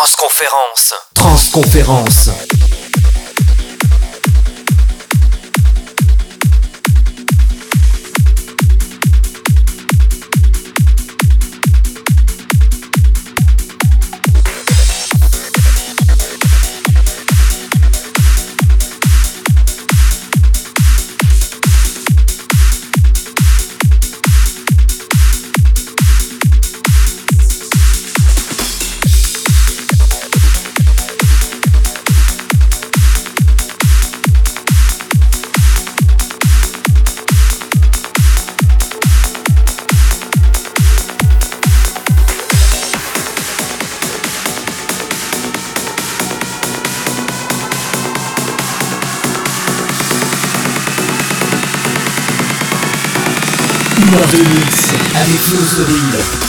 Transconférence. Transconférence. 就是这个逼的？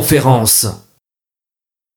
Transconférence.